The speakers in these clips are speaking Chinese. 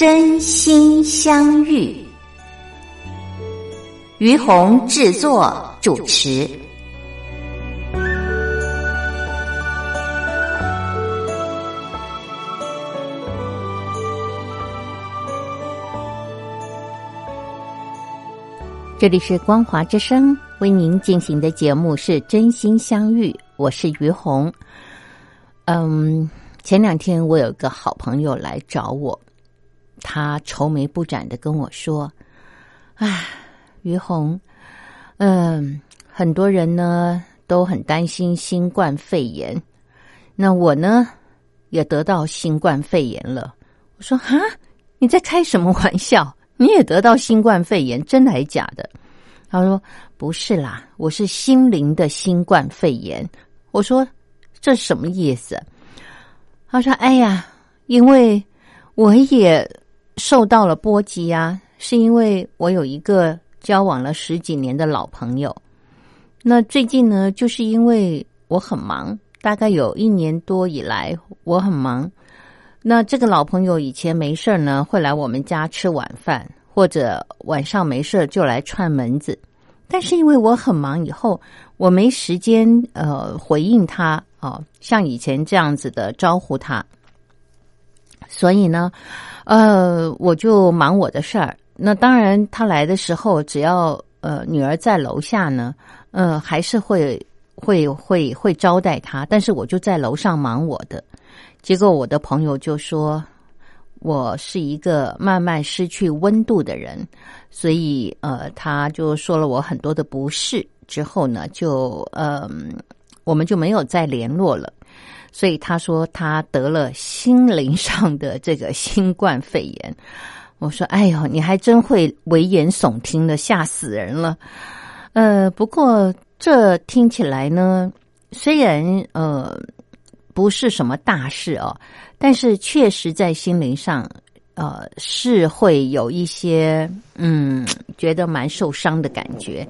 真心相遇，于红制作主持。这里是光华之声为您进行的节目是真心相遇，我是于红。嗯，前两天我有个好朋友来找我。他愁眉不展的跟我说：“唉，于红，嗯，很多人呢都很担心新冠肺炎，那我呢也得到新冠肺炎了。”我说：“哈，你在开什么玩笑？你也得到新冠肺炎，真的还是假的？”他说：“不是啦，我是心灵的新冠肺炎。”我说：“这什么意思？”他说：“哎呀，因为我也。”受到了波及啊，是因为我有一个交往了十几年的老朋友。那最近呢，就是因为我很忙，大概有一年多以来我很忙。那这个老朋友以前没事呢，会来我们家吃晚饭，或者晚上没事就来串门子。但是因为我很忙，以后我没时间呃回应他啊，像以前这样子的招呼他，所以呢。呃，我就忙我的事儿。那当然，他来的时候，只要呃女儿在楼下呢，呃，还是会会会会招待他。但是我就在楼上忙我的。结果我的朋友就说，我是一个慢慢失去温度的人，所以呃，他就说了我很多的不是。之后呢，就嗯，我们就没有再联络了。所以他说他得了心灵上的这个新冠肺炎。我说：“哎呦，你还真会危言耸听的，吓死人了。”呃，不过这听起来呢，虽然呃不是什么大事哦，但是确实在心灵上呃是会有一些嗯觉得蛮受伤的感觉，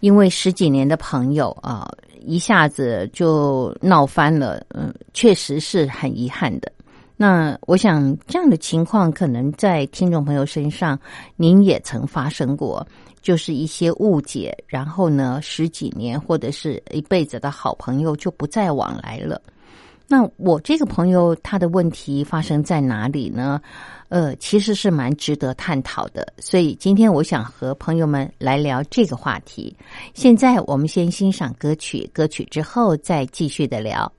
因为十几年的朋友啊。一下子就闹翻了，嗯，确实是很遗憾的。那我想这样的情况可能在听众朋友身上，您也曾发生过，就是一些误解，然后呢，十几年或者是一辈子的好朋友就不再往来了。那我这个朋友他的问题发生在哪里呢？呃，其实是蛮值得探讨的。所以今天我想和朋友们来聊这个话题。现在我们先欣赏歌曲，歌曲之后再继续的聊。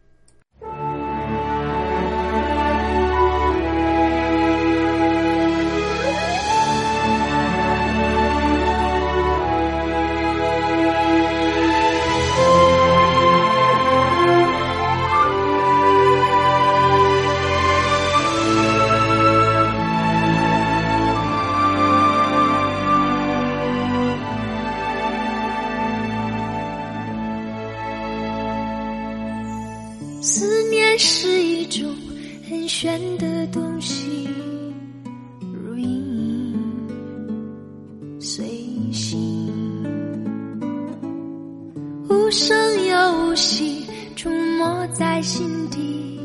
无声又无息，出没在心底，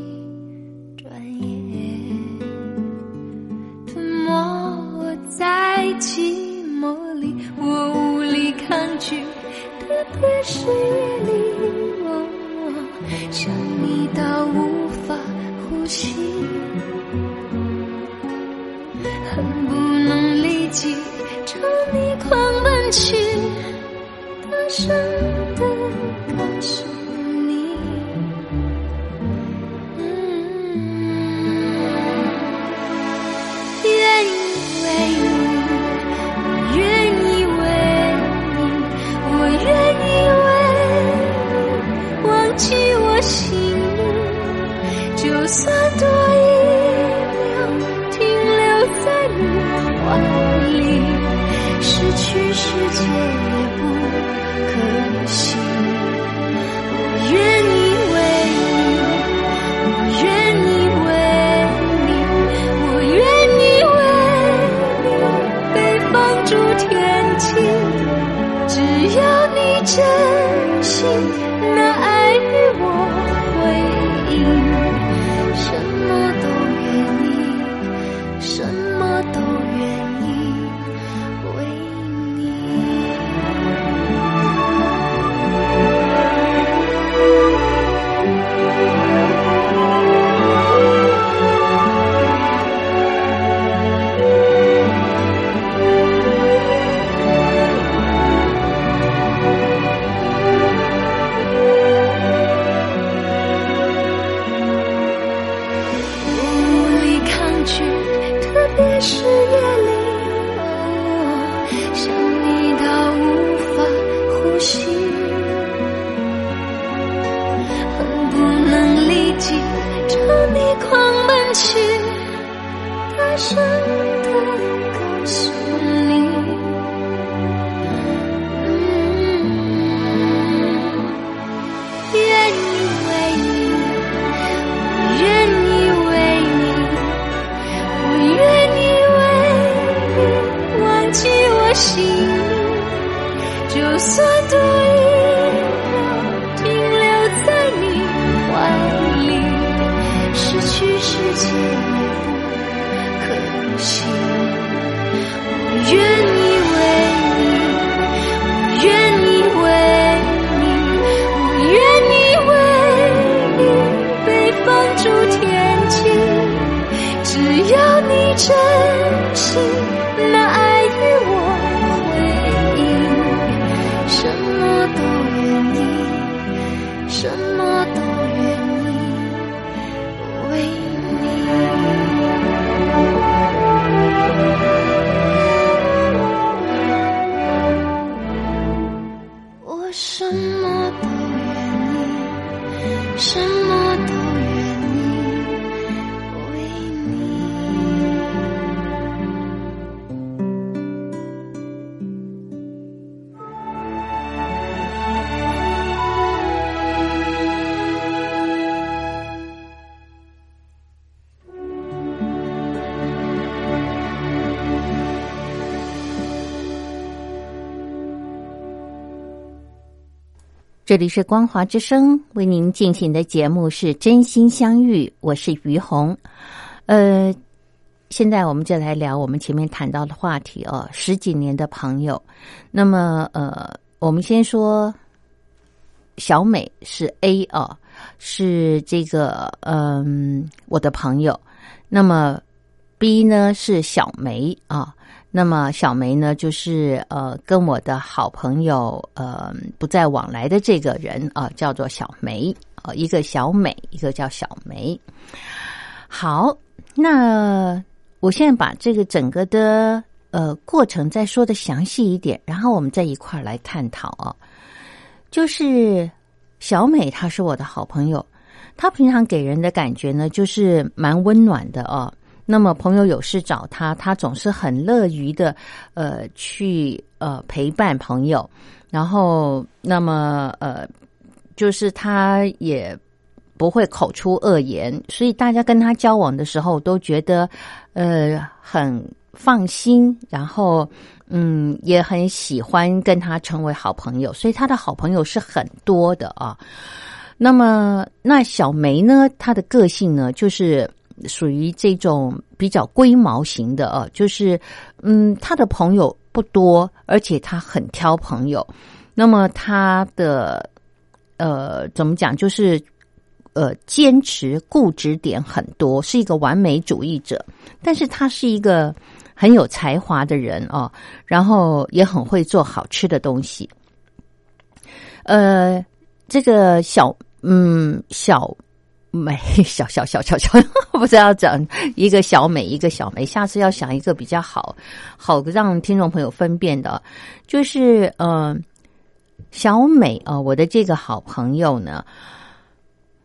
转眼吞没在寂寞里，我无力抗拒。特别是夜里，我想你到无法呼吸，恨不能立即朝你狂奔去，大声。就生。这里是光华之声为您进行的节目是真心相遇，我是于红。呃，现在我们就来聊我们前面谈到的话题哦，十几年的朋友。那么，呃，我们先说小美是 A 哦，是这个嗯我的朋友。那么 B 呢是小梅啊。那么小梅呢，就是呃，跟我的好朋友呃不再往来的这个人啊，叫做小梅啊，一个小美，一个叫小梅。好，那我现在把这个整个的呃过程再说的详细一点，然后我们再一块儿来探讨啊。就是小美，她是我的好朋友，她平常给人的感觉呢，就是蛮温暖的哦。那么朋友有事找他，他总是很乐于的，呃，去呃陪伴朋友。然后，那么呃，就是他也不会口出恶言，所以大家跟他交往的时候都觉得呃很放心。然后，嗯，也很喜欢跟他成为好朋友，所以他的好朋友是很多的啊。那么，那小梅呢？她的个性呢，就是。属于这种比较龟毛型的啊，就是嗯，他的朋友不多，而且他很挑朋友。那么他的呃，怎么讲？就是呃，坚持固执点很多，是一个完美主义者。但是他是一个很有才华的人啊，然后也很会做好吃的东西。呃，这个小嗯小。美小小小小小，不知道讲一个小美一个小梅，下次要想一个比较好好让听众朋友分辨的，就是呃小美啊，我的这个好朋友呢，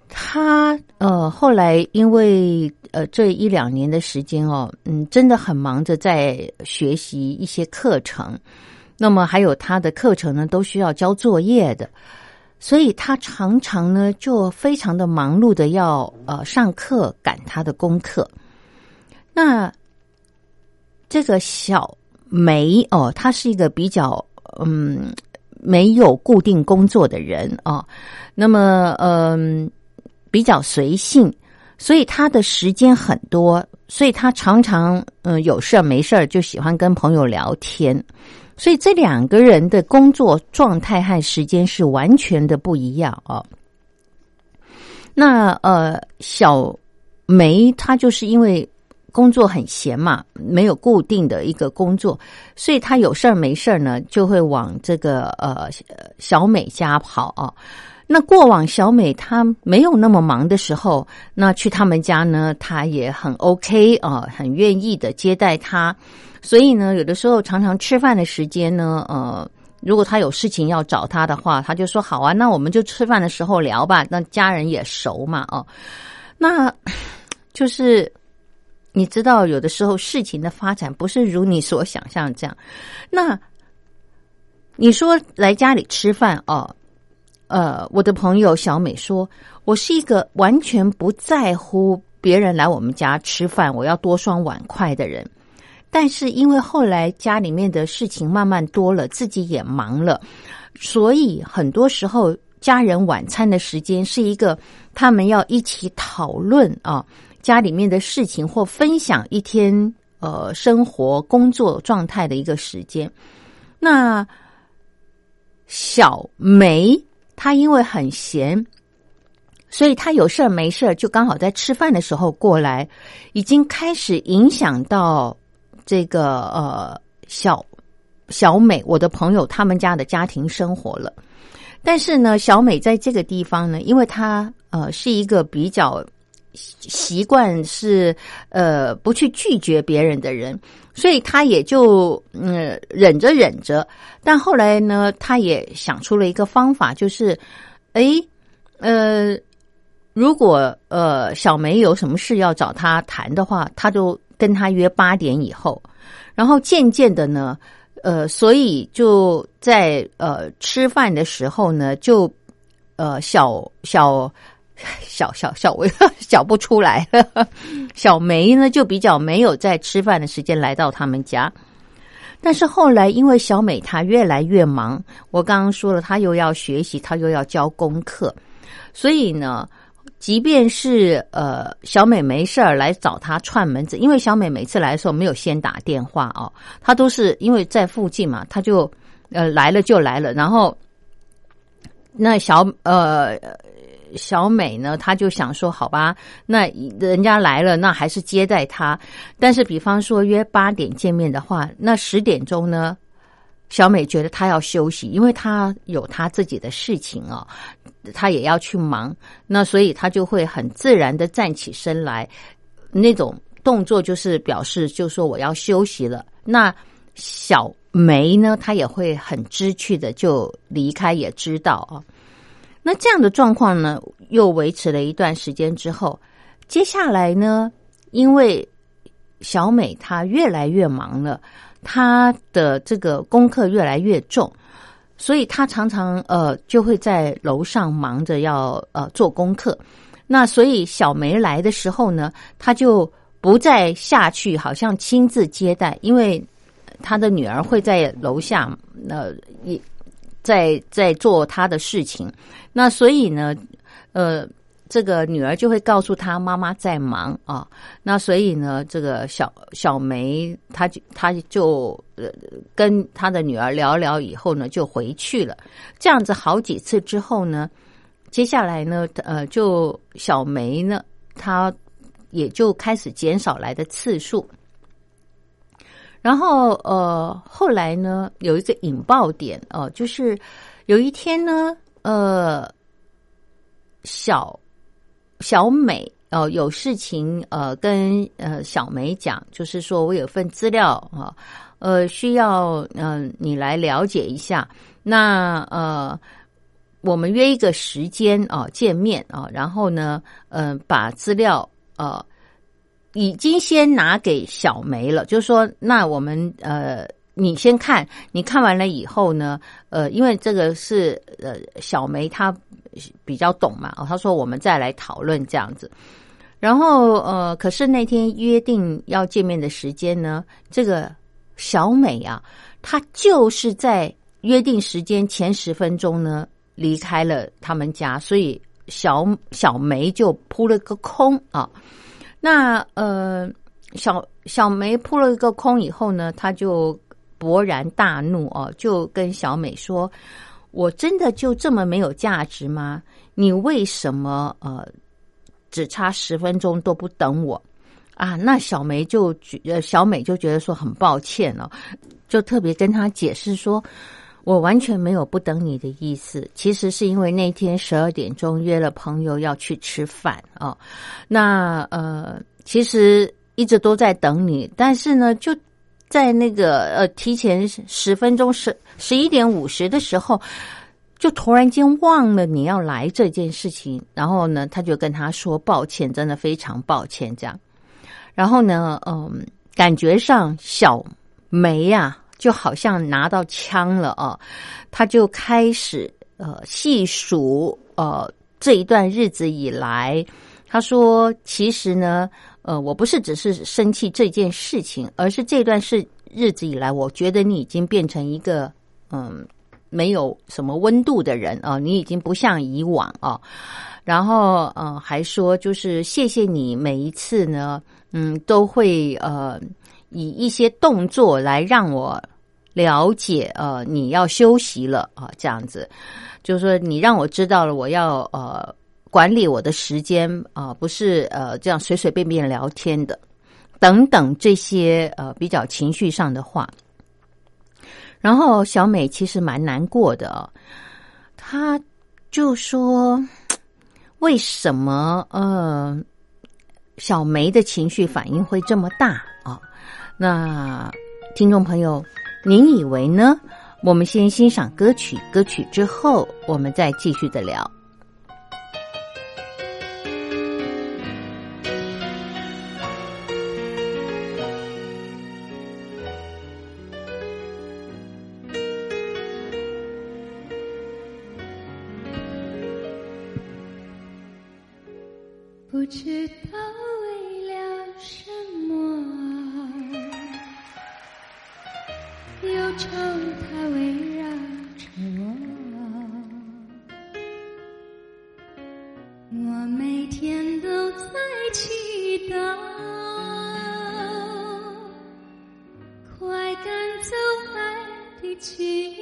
他呃后来因为呃这一两年的时间哦，嗯，真的很忙着在学习一些课程，那么还有他的课程呢都需要交作业的，所以他常常呢就非常的忙碌的要呃上课赶他的功课。那这个小梅哦，她是一个比较嗯没有固定工作的人哦，那么嗯。比较随性，所以他的时间很多，所以他常常嗯有事儿没事儿就喜欢跟朋友聊天，所以这两个人的工作状态和时间是完全的不一样啊。那呃，小梅她就是因为工作很闲嘛，没有固定的一个工作，所以她有事儿没事儿呢就会往这个呃小美家跑啊。那过往小美她没有那么忙的时候，那去他们家呢，她也很 OK 啊，很愿意的接待他。所以呢，有的时候常常吃饭的时间呢，呃，如果他有事情要找他的话，他就说好啊，那我们就吃饭的时候聊吧。那家人也熟嘛，哦，那 就是你知道，有的时候事情的发展不是如你所想象这样。那你说来家里吃饭哦。呃，我的朋友小美说，我是一个完全不在乎别人来我们家吃饭，我要多双碗筷的人。但是因为后来家里面的事情慢慢多了，自己也忙了，所以很多时候家人晚餐的时间是一个他们要一起讨论啊家里面的事情或分享一天呃生活工作状态的一个时间。那小梅。她因为很闲，所以他有事儿没事儿就刚好在吃饭的时候过来，已经开始影响到这个呃小小美我的朋友他们家的家庭生活了。但是呢，小美在这个地方呢，因为她呃是一个比较习惯是呃不去拒绝别人的人，所以她也就嗯忍着忍着。但后来呢，她也想出了一个方法，就是，哎，呃，如果呃小梅有什么事要找他谈的话，他就跟他约八点以后。然后渐渐的呢，呃，所以就在呃吃饭的时候呢，就呃小小小小小我小不出来，小梅呢就比较没有在吃饭的时间来到他们家。但是后来，因为小美她越来越忙，我刚刚说了，她又要学习，她又要教功课，所以呢，即便是呃小美没事儿来找他串门子，因为小美每次来的时候没有先打电话哦，她都是因为在附近嘛，她就呃来了就来了，然后那小呃。小美呢，她就想说，好吧，那人家来了，那还是接待他。但是，比方说约八点见面的话，那十点钟呢，小美觉得她要休息，因为她有她自己的事情哦，她也要去忙。那所以她就会很自然的站起身来，那种动作就是表示，就说我要休息了。那小梅呢，她也会很知趣的就离开，也知道啊。那这样的状况呢，又维持了一段时间之后，接下来呢，因为小美她越来越忙了，他的这个功课越来越重，所以他常常呃就会在楼上忙着要呃做功课。那所以小梅来的时候呢，他就不再下去，好像亲自接待，因为他的女儿会在楼下，呃也。在在做他的事情，那所以呢，呃，这个女儿就会告诉她妈妈在忙啊。那所以呢，这个小小梅，她就她就呃跟她的女儿聊聊以后呢，就回去了。这样子好几次之后呢，接下来呢，呃，就小梅呢，她也就开始减少来的次数。然后，呃，后来呢，有一个引爆点哦，就是有一天呢，呃，小小美哦有事情呃跟呃小梅讲，就是说我有份资料啊，呃需要嗯你来了解一下。那呃我们约一个时间啊见面啊，然后呢，嗯、把资料呃已经先拿给小梅了，就是说，那我们呃。你先看，你看完了以后呢，呃，因为这个是呃小梅她比较懂嘛，哦，他说我们再来讨论这样子。然后呃，可是那天约定要见面的时间呢，这个小美啊，她就是在约定时间前十分钟呢离开了他们家，所以小小梅就扑了个空啊。那呃，小小梅扑了一个空以后呢，她就勃然大怒哦，就跟小美说：“我真的就这么没有价值吗？你为什么呃只差十分钟都不等我啊？”那小梅就觉呃小美就觉得说很抱歉哦，就特别跟她解释说：“我完全没有不等你的意思，其实是因为那天十二点钟约了朋友要去吃饭哦。那呃，其实一直都在等你，但是呢，就。”在那个呃，提前十分钟十十一点五十的时候，就突然间忘了你要来这件事情，然后呢，他就跟他说抱歉，真的非常抱歉这样。然后呢，嗯，感觉上小梅呀，就好像拿到枪了啊，他就开始呃细数呃这一段日子以来，他说其实呢。呃，我不是只是生气这件事情，而是这段是日子以来，我觉得你已经变成一个嗯没有什么温度的人啊，你已经不像以往啊。然后呃，还说就是谢谢你每一次呢，嗯，都会呃以一些动作来让我了解呃你要休息了啊，这样子，就是说你让我知道了我要呃。管理我的时间啊，不是呃这样随随便便聊天的，等等这些呃比较情绪上的话。然后小美其实蛮难过的，她就说：“为什么呃小梅的情绪反应会这么大啊？”那听众朋友，您以为呢？我们先欣赏歌曲，歌曲之后我们再继续的聊。什么，忧愁它围绕着我。我每天都在祈祷，快赶走爱的寂寞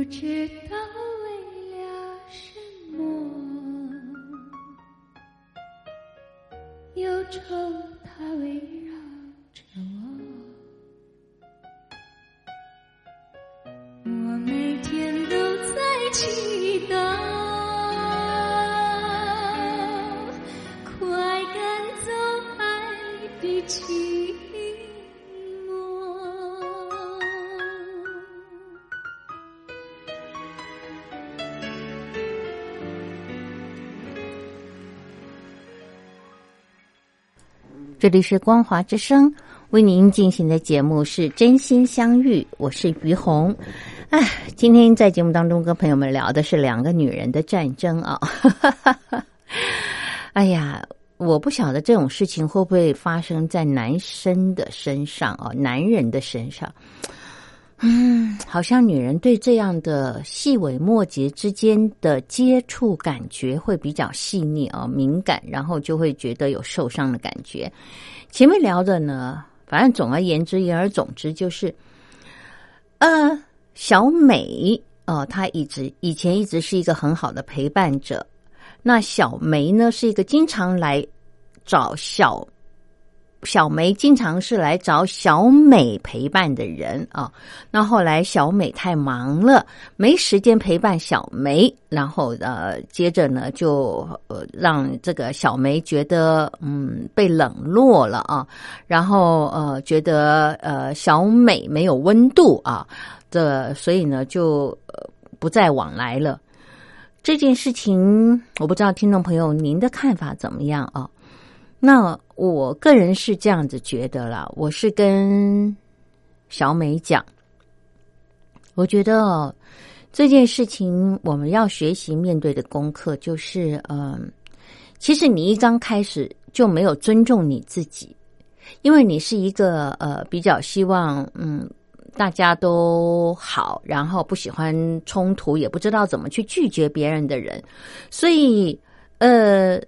不知这里是光华之声，为您进行的节目是真心相遇，我是于红。哎，今天在节目当中跟朋友们聊的是两个女人的战争啊。哎呀，我不晓得这种事情会不会发生在男生的身上哦，男人的身上。嗯，好像女人对这样的细微末节之间的接触感觉会比较细腻啊，敏感，然后就会觉得有受伤的感觉。前面聊的呢，反正总而言之，言而总之就是，呃，小美哦，她一直以前一直是一个很好的陪伴者。那小梅呢，是一个经常来找小。小梅经常是来找小美陪伴的人啊。那后来小美太忙了，没时间陪伴小梅，然后呃，接着呢就呃让这个小梅觉得嗯被冷落了啊，然后呃觉得呃小美没有温度啊，这所以呢就不再往来了。这件事情我不知道听众朋友您的看法怎么样啊？那我个人是这样子觉得啦，我是跟小美讲，我觉得这件事情我们要学习面对的功课就是，嗯，其实你一刚开始就没有尊重你自己，因为你是一个呃比较希望嗯大家都好，然后不喜欢冲突，也不知道怎么去拒绝别人的人，所以呃。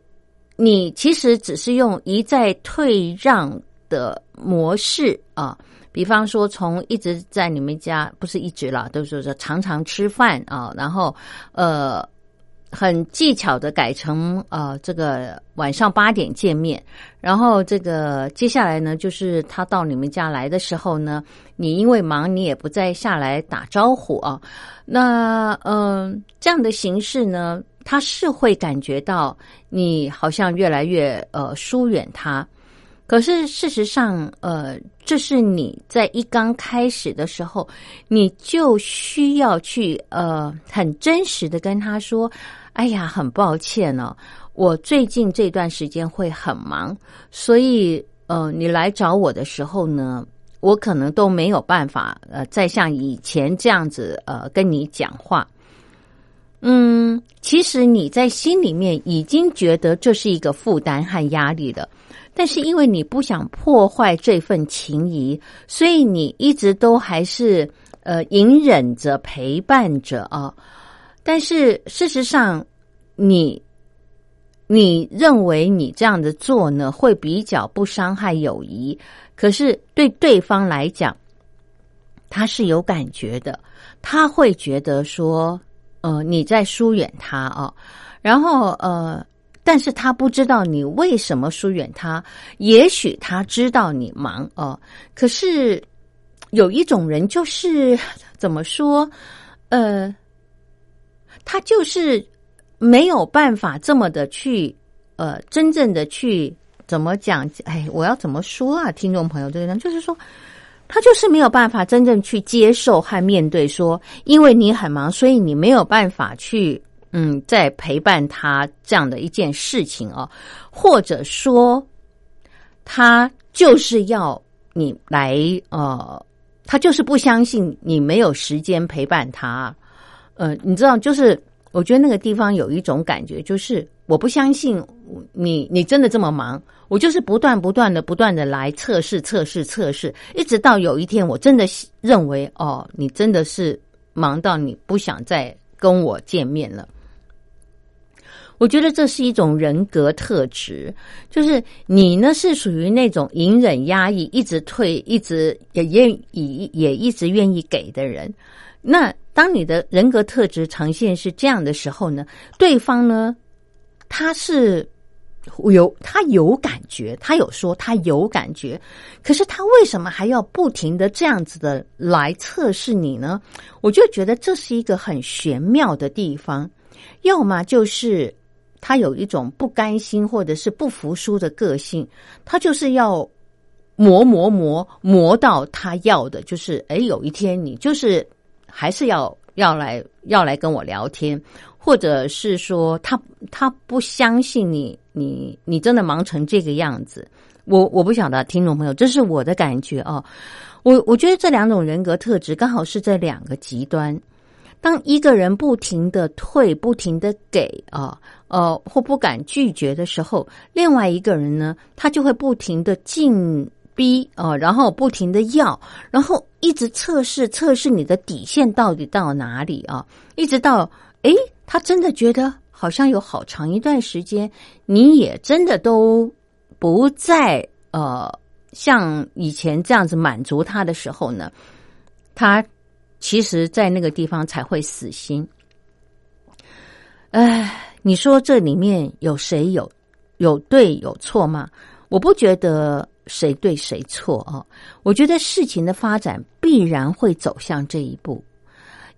你其实只是用一再退让的模式啊，比方说从一直在你们家，不是一直了，都是说常常吃饭啊，然后呃很技巧的改成呃这个晚上八点见面，然后这个接下来呢，就是他到你们家来的时候呢，你因为忙，你也不再下来打招呼啊，那嗯这样的形式呢？他是会感觉到你好像越来越呃疏远他，可是事实上，呃，这是你在一刚开始的时候，你就需要去呃很真实的跟他说：“哎呀，很抱歉呢，我最近这段时间会很忙，所以呃，你来找我的时候呢，我可能都没有办法呃再像以前这样子呃跟你讲话。”嗯，其实你在心里面已经觉得这是一个负担和压力了，但是因为你不想破坏这份情谊，所以你一直都还是呃隐忍着陪伴着啊。但是事实上，你你认为你这样的做呢，会比较不伤害友谊，可是对对方来讲，他是有感觉的，他会觉得说。呃，你在疏远他啊，然后呃，但是他不知道你为什么疏远他。也许他知道你忙哦，可是有一种人就是怎么说？呃，他就是没有办法这么的去呃，真正的去怎么讲？哎，我要怎么说啊？听众朋友，这个人就是说。他就是没有办法真正去接受和面对，说因为你很忙，所以你没有办法去嗯在陪伴他这样的一件事情哦，或者说他就是要你来呃，他就是不相信你没有时间陪伴他，呃，你知道，就是我觉得那个地方有一种感觉，就是我不相信你，你真的这么忙。我就是不断不断的不断的来测试测试测试，一直到有一天我真的认为哦，你真的是忙到你不想再跟我见面了。我觉得这是一种人格特质，就是你呢是属于那种隐忍压抑、一直退、一直也愿意也一直愿意给的人。那当你的人格特质呈现是这样的时候呢，对方呢他是。有他有感觉，他有说他有感觉，可是他为什么还要不停的这样子的来测试你呢？我就觉得这是一个很玄妙的地方。要么就是他有一种不甘心或者是不服输的个性，他就是要磨磨磨磨到他要的，就是哎，有一天你就是还是要要来要来跟我聊天。或者是说他他不相信你，你你真的忙成这个样子，我我不晓得听众朋友，这是我的感觉哦。我我觉得这两种人格特质刚好是这两个极端。当一个人不停的退、不停的给啊，呃，或不敢拒绝的时候，另外一个人呢，他就会不停的进逼啊，然后不停的要，然后一直测试测试你的底线到底到哪里啊，一直到诶，他真的觉得好像有好长一段时间，你也真的都不再呃像以前这样子满足他的时候呢，他。其实，在那个地方才会死心。哎，你说这里面有谁有有对有错吗？我不觉得谁对谁错啊。我觉得事情的发展必然会走向这一步，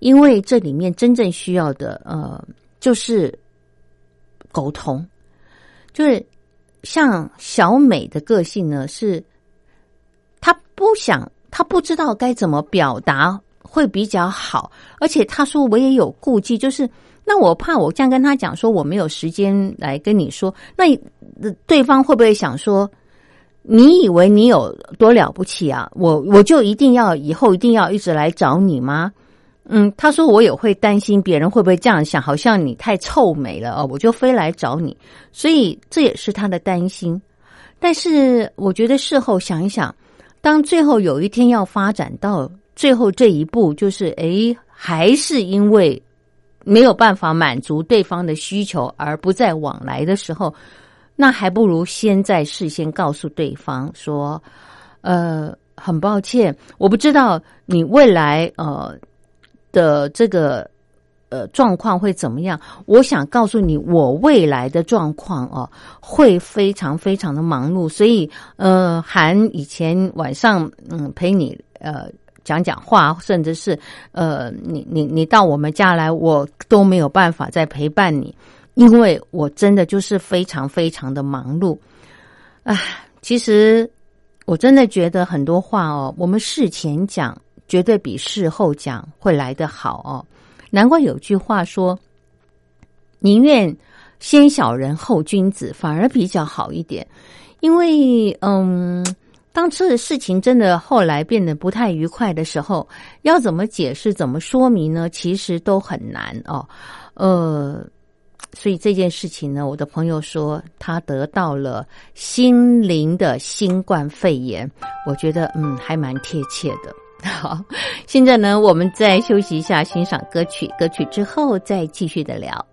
因为这里面真正需要的呃，就是沟通。就是像小美的个性呢，是她不想，她不知道该怎么表达。会比较好，而且他说我也有顾忌，就是那我怕我这样跟他讲说我没有时间来跟你说，那对方会不会想说你以为你有多了不起啊？我我就一定要以后一定要一直来找你吗？嗯，他说我也会担心别人会不会这样想，好像你太臭美了哦，我就非来找你，所以这也是他的担心。但是我觉得事后想一想，当最后有一天要发展到。最后这一步就是，哎，还是因为没有办法满足对方的需求而不再往来的时候，那还不如先在事先告诉对方说，呃，很抱歉，我不知道你未来呃的这个呃状况会怎么样。我想告诉你，我未来的状况哦，会非常非常的忙碌，所以呃，含以前晚上嗯陪你呃。讲讲话，甚至是呃，你你你到我们家来，我都没有办法再陪伴你，因为我真的就是非常非常的忙碌。唉，其实我真的觉得很多话哦，我们事前讲绝对比事后讲会来得好哦。难怪有句话说，宁愿先小人后君子，反而比较好一点，因为嗯。当这事情真的后来变得不太愉快的时候，要怎么解释、怎么说明呢？其实都很难哦。呃，所以这件事情呢，我的朋友说他得到了心灵的新冠肺炎，我觉得嗯，还蛮贴切的。好，现在呢，我们再休息一下，欣赏歌曲，歌曲之后再继续的聊。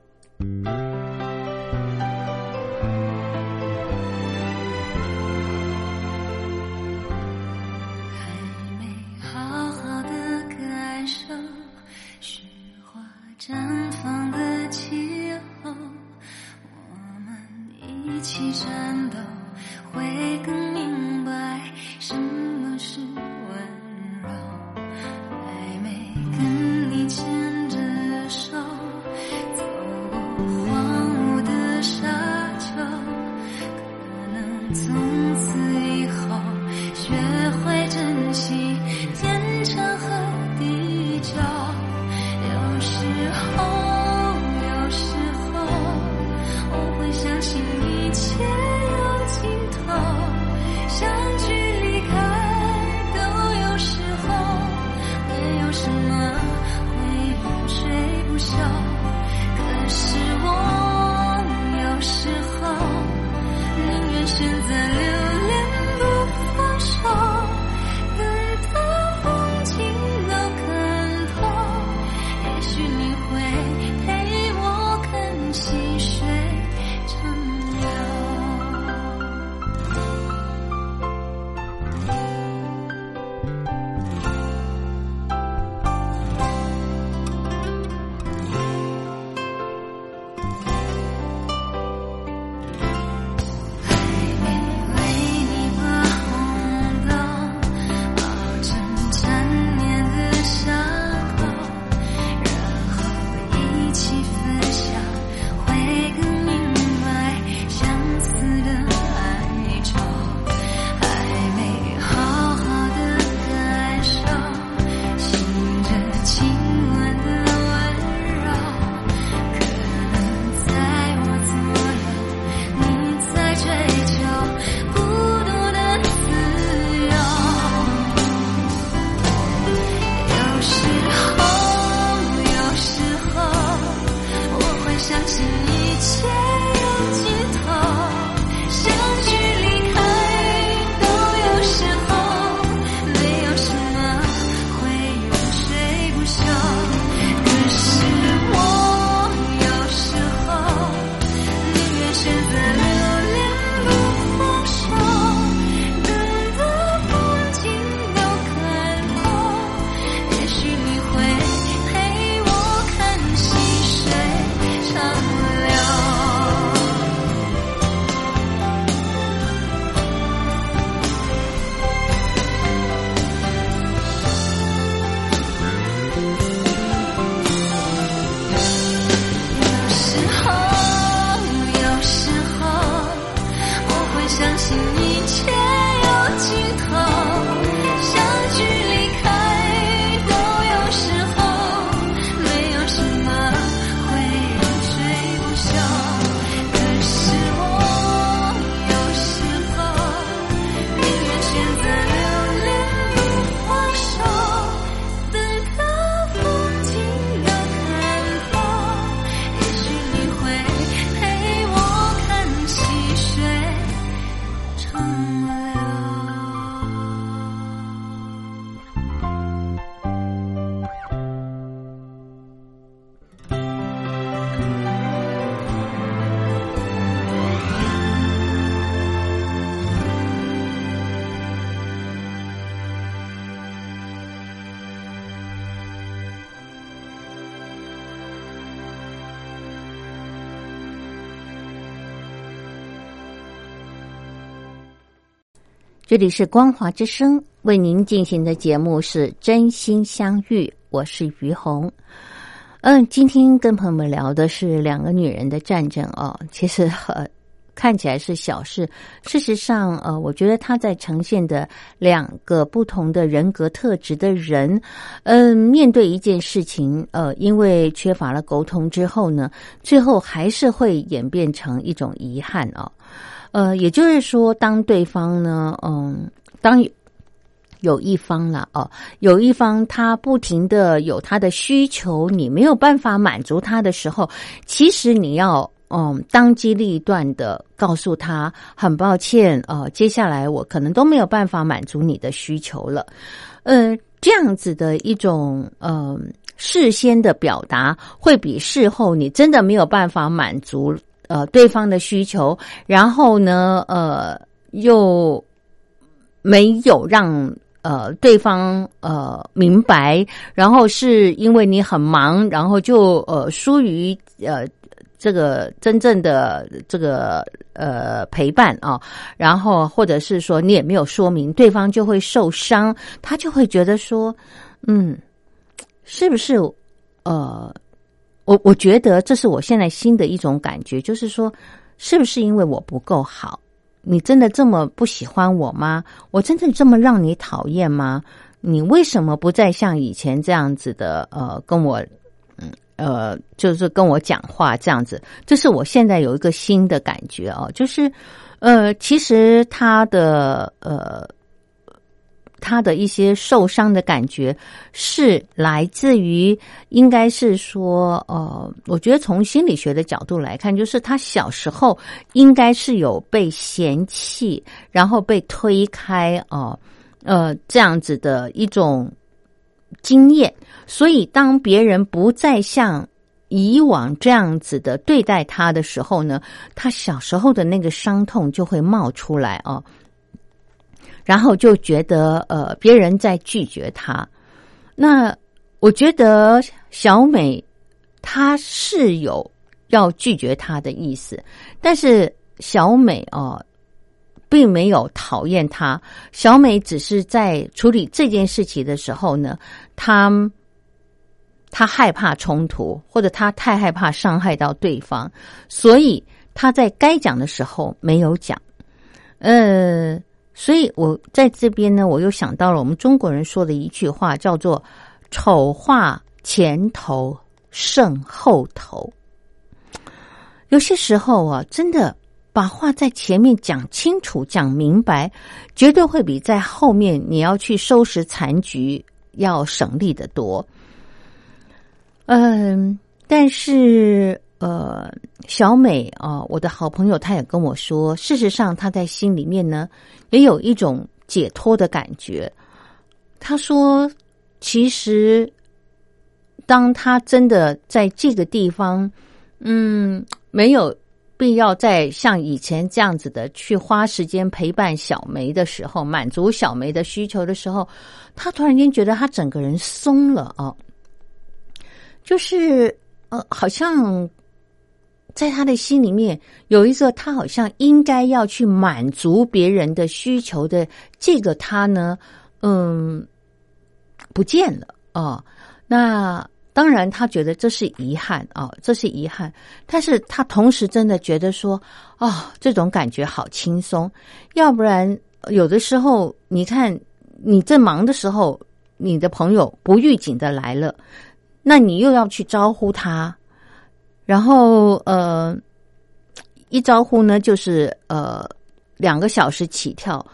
这里是光华之声为您进行的节目是真心相遇，我是于红。嗯，今天跟朋友们聊的是两个女人的战争哦，其实呃看起来是小事，事实上呃，我觉得她在呈现的两个不同的人格特质的人，嗯，面对一件事情，呃，因为缺乏了沟通之后呢，最后还是会演变成一种遗憾哦。呃，也就是说，当对方呢，嗯，当有一方了哦，有一方他不停的有他的需求，你没有办法满足他的时候，其实你要嗯当机立断的告诉他，很抱歉，呃，接下来我可能都没有办法满足你的需求了，呃，这样子的一种嗯事先的表达，会比事后你真的没有办法满足。呃，对方的需求，然后呢，呃，又没有让呃对方呃明白，然后是因为你很忙，然后就呃疏于呃这个真正的这个呃陪伴啊，然后或者是说你也没有说明，对方就会受伤，他就会觉得说，嗯，是不是呃？我我觉得这是我现在新的一种感觉，就是说，是不是因为我不够好？你真的这么不喜欢我吗？我真的这么让你讨厌吗？你为什么不再像以前这样子的呃跟我嗯呃就是跟我讲话这样子？这是我现在有一个新的感觉哦，就是呃其实他的呃。他的一些受伤的感觉是来自于，应该是说，呃，我觉得从心理学的角度来看，就是他小时候应该是有被嫌弃，然后被推开，哦，呃，这样子的一种经验。所以，当别人不再像以往这样子的对待他的时候呢，他小时候的那个伤痛就会冒出来哦。然后就觉得呃，别人在拒绝他。那我觉得小美她是有要拒绝他的意思，但是小美哦，并没有讨厌他。小美只是在处理这件事情的时候呢，她她害怕冲突，或者她太害怕伤害到对方，所以她在该讲的时候没有讲。呃。所以我在这边呢，我又想到了我们中国人说的一句话，叫做“丑话前头胜后头”。有些时候啊，真的把话在前面讲清楚、讲明白，绝对会比在后面你要去收拾残局要省力的多。嗯，但是。呃，小美啊，我的好朋友，她也跟我说，事实上，她在心里面呢，也有一种解脱的感觉。她说，其实，当她真的在这个地方，嗯，没有必要再像以前这样子的去花时间陪伴小梅的时候，满足小梅的需求的时候，她突然间觉得她整个人松了啊，就是呃，好像。在他的心里面有一个，他好像应该要去满足别人的需求的这个他呢，嗯，不见了哦。那当然，他觉得这是遗憾啊，这是遗憾。但是他同时真的觉得说，哦，这种感觉好轻松。要不然，有的时候，你看你正忙的时候，你的朋友不预警的来了，那你又要去招呼他。然后呃，一招呼呢，就是呃两个小时起跳，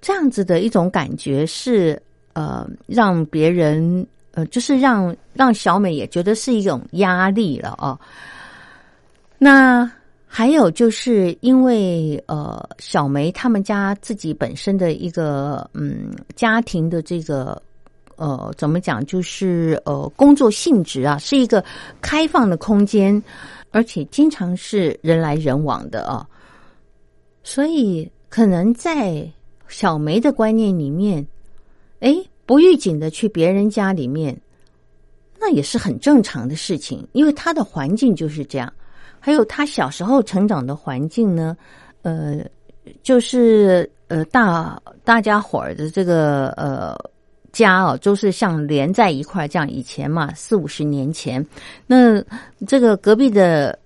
这样子的一种感觉是呃让别人呃就是让让小美也觉得是一种压力了哦。那还有就是因为呃小梅他们家自己本身的一个嗯家庭的这个。呃，怎么讲？就是呃，工作性质啊，是一个开放的空间，而且经常是人来人往的啊。所以，可能在小梅的观念里面，哎，不预警的去别人家里面，那也是很正常的事情，因为他的环境就是这样。还有他小时候成长的环境呢，呃，就是呃大大家伙儿的这个呃家哦，都是像连在一块这样。以前嘛，四五十年前，那这个隔壁的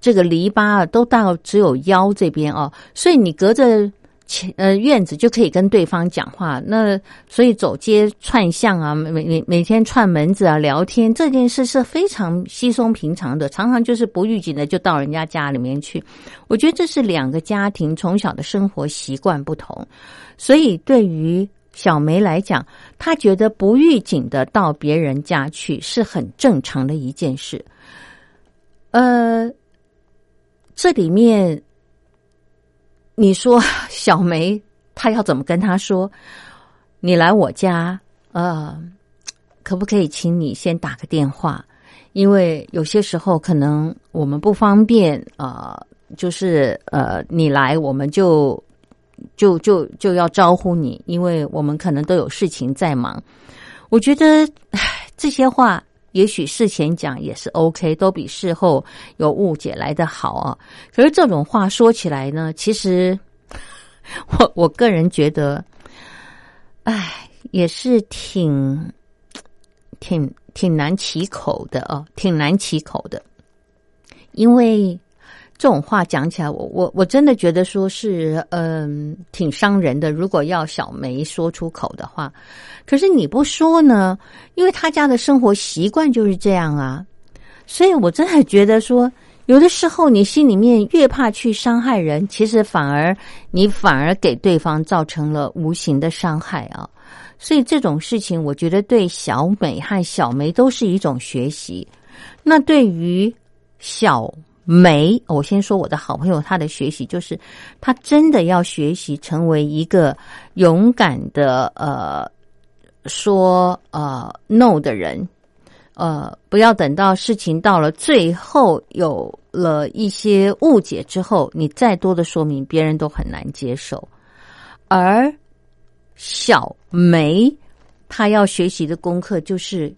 这个篱笆啊，都到只有腰这边哦，所以你隔着。前呃院子就可以跟对方讲话，那所以走街串巷啊，每每每天串门子啊，聊天这件事是非常稀松平常的，常常就是不预警的就到人家家里面去。我觉得这是两个家庭从小的生活习惯不同，所以对于小梅来讲，她觉得不预警的到别人家去是很正常的一件事。呃，这里面。你说小梅她要怎么跟他说？你来我家，呃，可不可以请你先打个电话？因为有些时候可能我们不方便，呃，就是呃，你来我们就就就就要招呼你，因为我们可能都有事情在忙。我觉得这些话也许事前讲也是 OK，都比事后有误解来的好啊。可是这种话说起来呢，其实我我个人觉得，哎，也是挺挺挺难启口的哦，挺难启口的。因为这种话讲起来，我我我真的觉得说是嗯，挺伤人的。如果要小梅说出口的话，可是你不说呢？因为他家的生活习惯就是这样啊，所以我真的觉得说。有的时候，你心里面越怕去伤害人，其实反而你反而给对方造成了无形的伤害啊！所以这种事情，我觉得对小美和小梅都是一种学习。那对于小梅，我先说我的好朋友，他的学习就是他真的要学习成为一个勇敢的呃说呃 no 的人。呃，不要等到事情到了最后有了一些误解之后，你再多的说明，别人都很难接受。而小梅，她要学习的功课就是，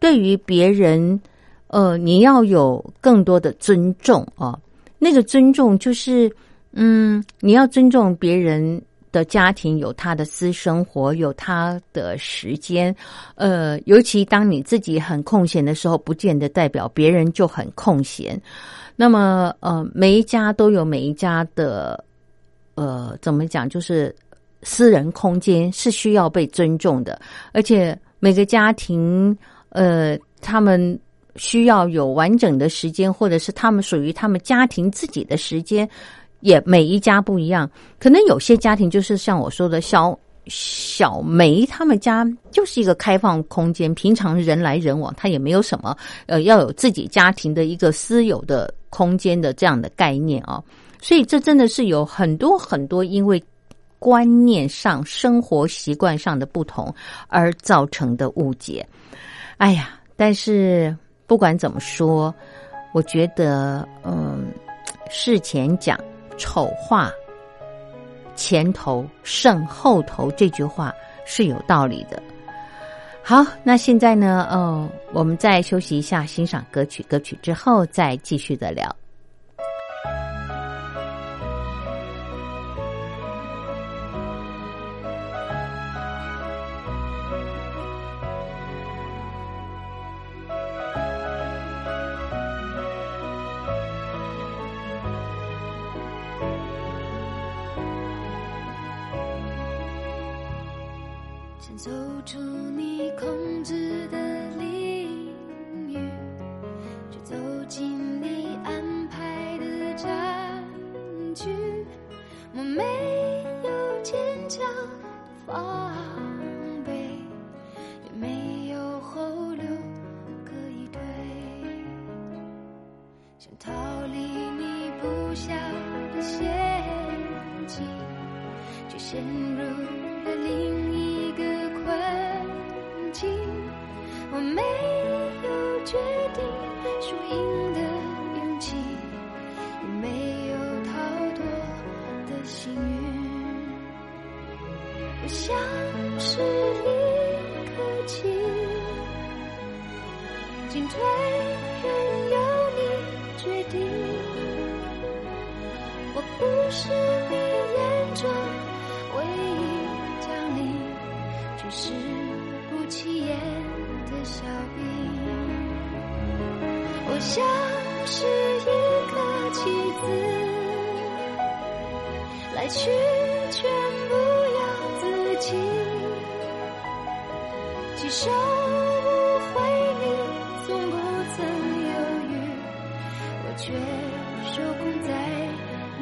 对于别人，呃，你要有更多的尊重啊。那个尊重就是，嗯，你要尊重别人。的家庭有他的私生活，有他的时间，呃，尤其当你自己很空闲的时候，不见得代表别人就很空闲。那么，呃，每一家都有每一家的，呃，怎么讲，就是私人空间是需要被尊重的，而且每个家庭，呃，他们需要有完整的时间，或者是他们属于他们家庭自己的时间。也每一家不一样，可能有些家庭就是像我说的，小小梅他们家就是一个开放空间，平常人来人往，他也没有什么呃要有自己家庭的一个私有的空间的这样的概念啊，所以这真的是有很多很多因为观念上、生活习惯上的不同而造成的误解。哎呀，但是不管怎么说，我觉得嗯，事前讲。丑话前头胜后头这句话是有道理的。好，那现在呢？哦，我们再休息一下，欣赏歌曲，歌曲之后再继续的聊。来去全不由自己，既收不回你，从不曾犹豫，我却受控在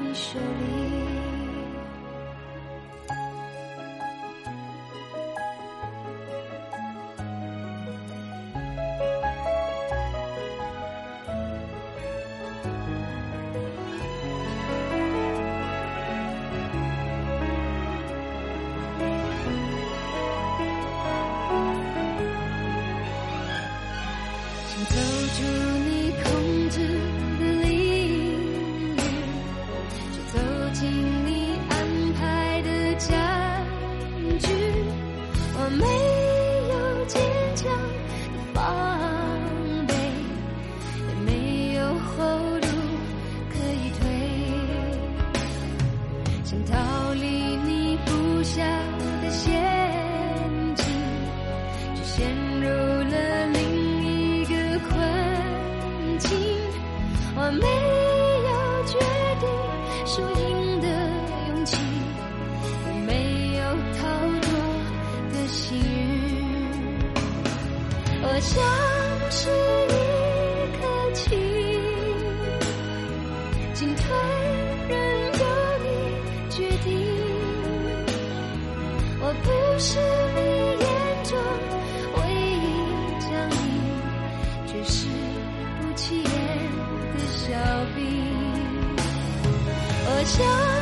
你手里。想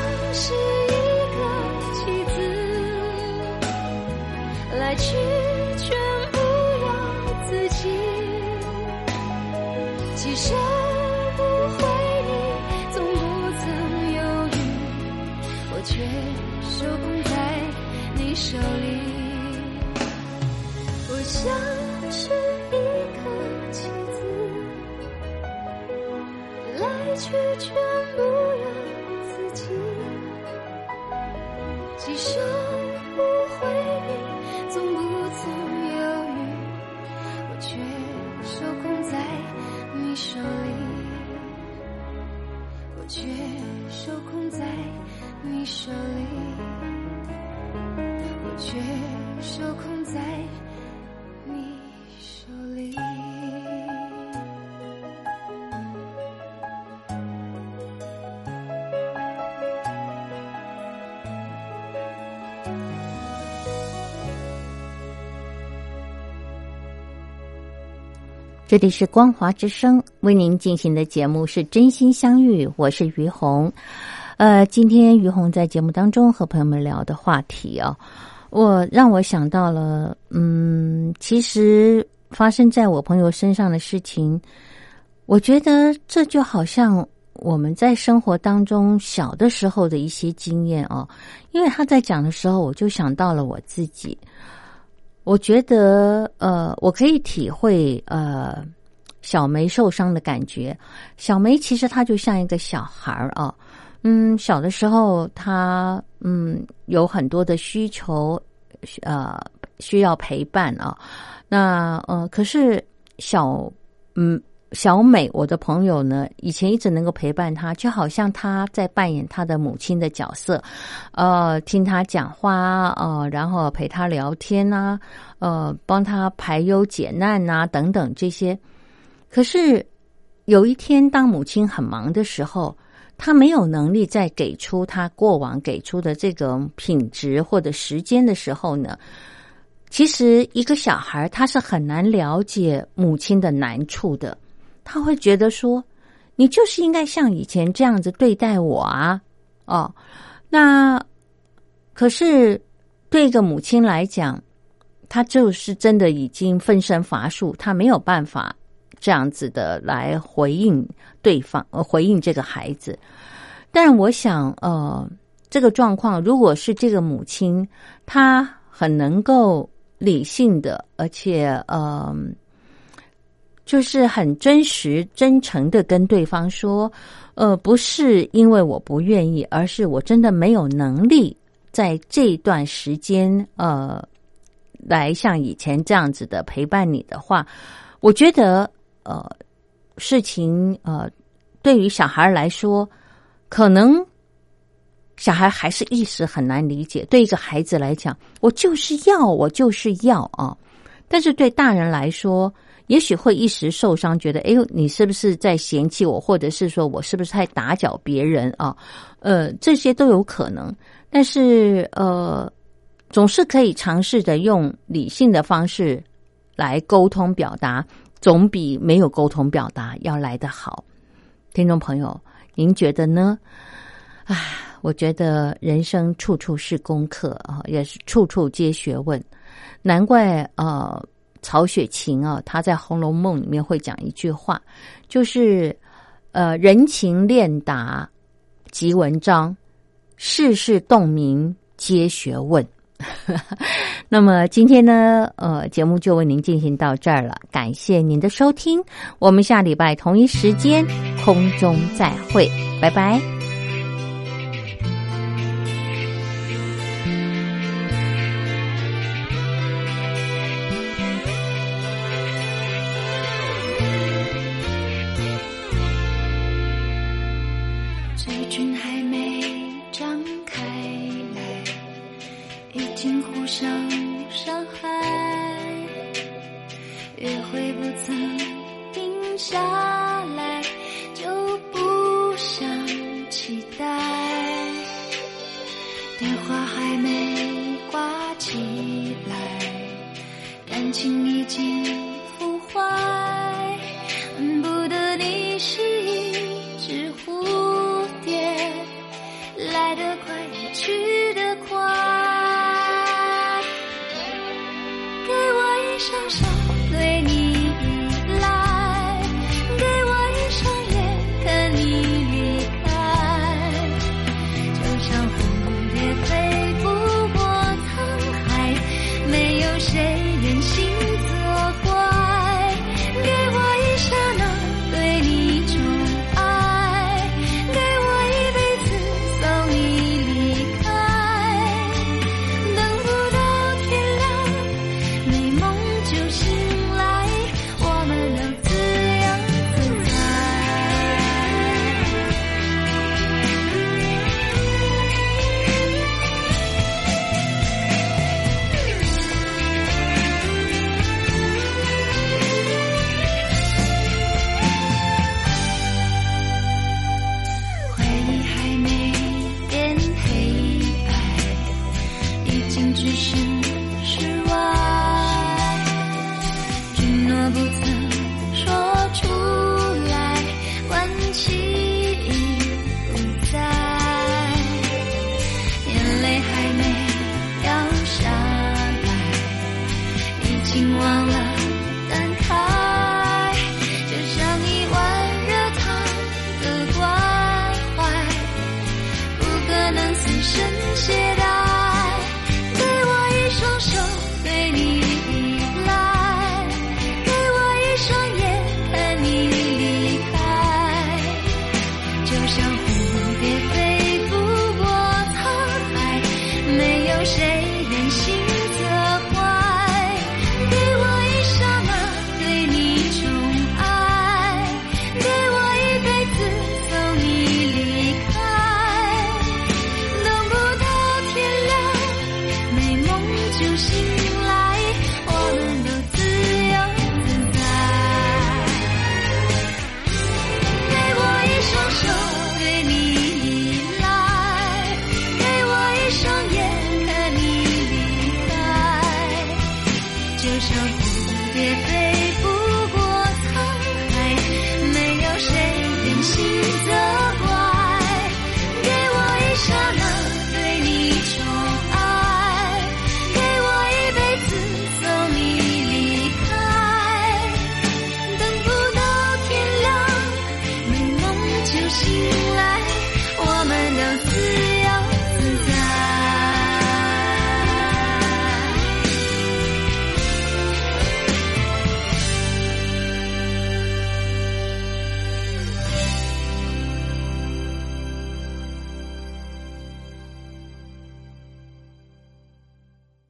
这里是光华之声为您进行的节目是真心相遇，我是于红。呃，今天于红在节目当中和朋友们聊的话题啊，我让我想到了，嗯，其实发生在我朋友身上的事情，我觉得这就好像我们在生活当中小的时候的一些经验哦，因为他在讲的时候，我就想到了我自己。我觉得，呃，我可以体会，呃，小梅受伤的感觉。小梅其实她就像一个小孩儿啊，嗯，小的时候她嗯有很多的需求，呃，需要陪伴啊。那呃，可是小嗯小美，我的朋友呢，以前一直能够陪伴她，就好像她在扮演她的母亲的角色，呃，听她讲话呃，然后陪她聊天呐、呃，帮她排忧解难呐、等等这些。可是有一天，当母亲很忙的时候，她没有能力再给出她过往给出的这种品质或者时间的时候呢，其实一个小孩他是很难了解母亲的难处的。他会觉得说，你就是应该像以前这样子对待我啊，哦，那可是对一个母亲来讲，她就是真的已经分身乏术，她没有办法这样子的来回应对方，呃，回应这个孩子。但我想，呃，这个状况如果是这个母亲，她很能够理性的，而且，呃。就是很真实、真诚的跟对方说，呃，不是因为我不愿意，而是我真的没有能力在这段时间呃，来像以前这样子的陪伴你的话，我觉得呃，事情呃，对于小孩来说，可能小孩还是一时很难理解。对一个孩子来讲，我就是要，我就是要啊。但是对大人来说，也许会一时受伤，觉得哎呦，你是不是在嫌弃我，或者是说我是不是在打搅别人啊？呃，这些都有可能。但是呃，总是可以尝试着用理性的方式来沟通表达，总比没有沟通表达要来得好。听众朋友，您觉得呢？啊，我觉得人生处处是功课啊，也是处处皆学问。难怪呃，曹雪芹啊，他在《红楼梦》里面会讲一句话，就是呃，人情练达即文章，世事洞明皆学问。那么今天呢，呃，节目就为您进行到这儿了，感谢您的收听，我们下礼拜同一时间空中再会，拜拜。起来，感情